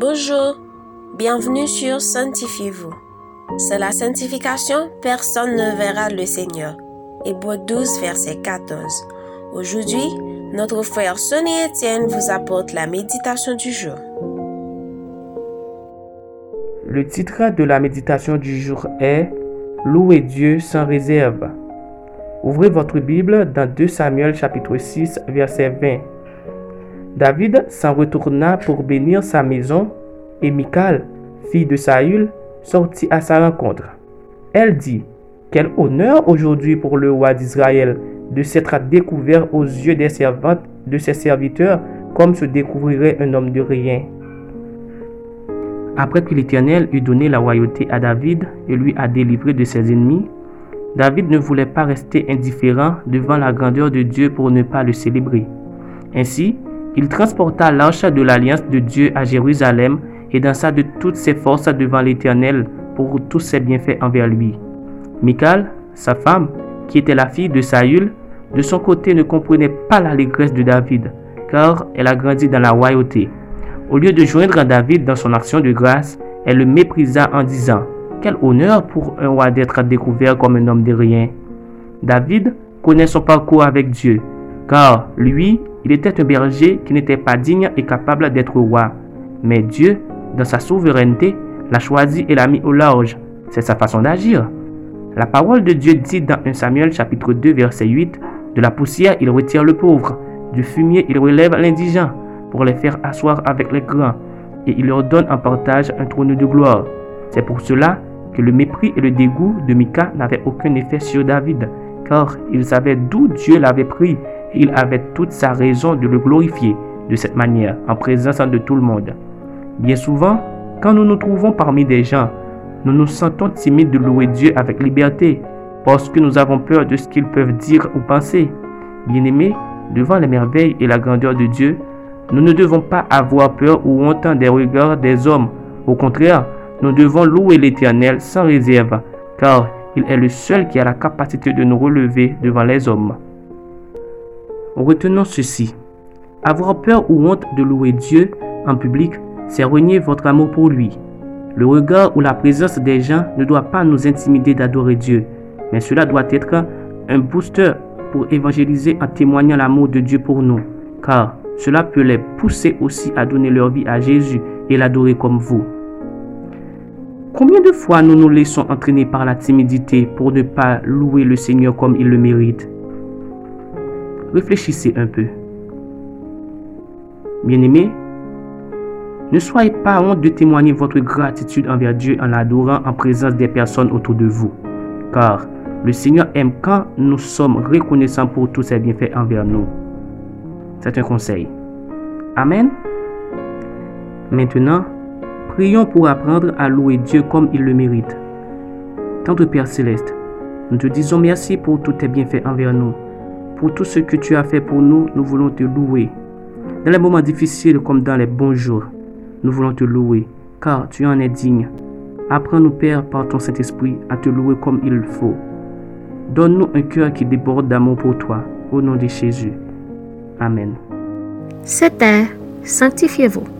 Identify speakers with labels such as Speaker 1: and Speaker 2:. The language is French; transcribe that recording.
Speaker 1: Bonjour, bienvenue sur Sanctifiez-vous. C'est la sanctification, personne ne verra le Seigneur. Hébreu 12, verset 14. Aujourd'hui, notre frère Sonny Etienne vous apporte la méditation du jour.
Speaker 2: Le titre de la méditation du jour est Louer Dieu sans réserve. Ouvrez votre Bible dans 2 Samuel chapitre 6 verset 20. David s'en retourna pour bénir sa maison et Michal, fille de Saül, sortit à sa rencontre. Elle dit, Quel honneur aujourd'hui pour le roi d'Israël de s'être découvert aux yeux des servantes de ses serviteurs comme se découvrirait un homme de rien. Après que l'Éternel eut donné la royauté à David et lui a délivré de ses ennemis, David ne voulait pas rester indifférent devant la grandeur de Dieu pour ne pas le célébrer. Ainsi, il transporta l'arche de l'alliance de Dieu à Jérusalem et dansa de toutes ses forces devant l'Éternel pour tous ses bienfaits envers lui. Michal, sa femme, qui était la fille de Saül, de son côté ne comprenait pas l'allégresse de David, car elle a grandi dans la royauté. Au lieu de joindre David dans son action de grâce, elle le méprisa en disant Quel honneur pour un roi d'être découvert comme un homme de rien. David connaît son parcours avec Dieu, car lui, il était un berger qui n'était pas digne et capable d'être roi. Mais Dieu, dans sa souveraineté, l'a choisi et l'a mis au large. C'est sa façon d'agir. La parole de Dieu dit dans 1 Samuel chapitre 2 verset 8, De la poussière il retire le pauvre, du fumier il relève l'indigent, pour les faire asseoir avec les grands, et il leur donne en partage un trône de gloire. C'est pour cela que le mépris et le dégoût de Mika n'avaient aucun effet sur David, car il savait d'où Dieu l'avait pris, et il avait toute sa raison de le glorifier de cette manière, en présence de tout le monde. Bien souvent, quand nous nous trouvons parmi des gens, nous nous sentons timides de louer Dieu avec liberté, parce que nous avons peur de ce qu'ils peuvent dire ou penser. Bien-aimés, devant les merveilles et la grandeur de Dieu, nous ne devons pas avoir peur ou honte des regards des hommes. Au contraire, nous devons louer l'Éternel sans réserve, car il est le seul qui a la capacité de nous relever devant les hommes. Retenons ceci. Avoir peur ou honte de louer Dieu en public, c'est renier votre amour pour lui. Le regard ou la présence des gens ne doit pas nous intimider d'adorer Dieu, mais cela doit être un booster pour évangéliser en témoignant l'amour de Dieu pour nous, car cela peut les pousser aussi à donner leur vie à Jésus et l'adorer comme vous. Combien de fois nous nous laissons entraîner par la timidité pour ne pas louer le Seigneur comme il le mérite? Réfléchissez un peu. Bien-aimés, ne soyez pas honte de témoigner votre gratitude envers Dieu en l'adorant en présence des personnes autour de vous. Car le Seigneur aime quand nous sommes reconnaissants pour tous ses bienfaits envers nous. C'est un conseil. Amen. Maintenant, prions pour apprendre à louer Dieu comme il le mérite. Tendre Père céleste, nous te disons merci pour tous tes bienfaits envers nous. Pour tout ce que tu as fait pour nous, nous voulons te louer. Dans les moments difficiles comme dans les bons jours, nous voulons te louer, car tu en es digne. Apprends-nous, Père, par ton Saint-Esprit, à te louer comme il le faut. Donne-nous un cœur qui déborde d'amour pour toi, au nom de Jésus. Amen.
Speaker 3: C'était Sanctifiez-vous.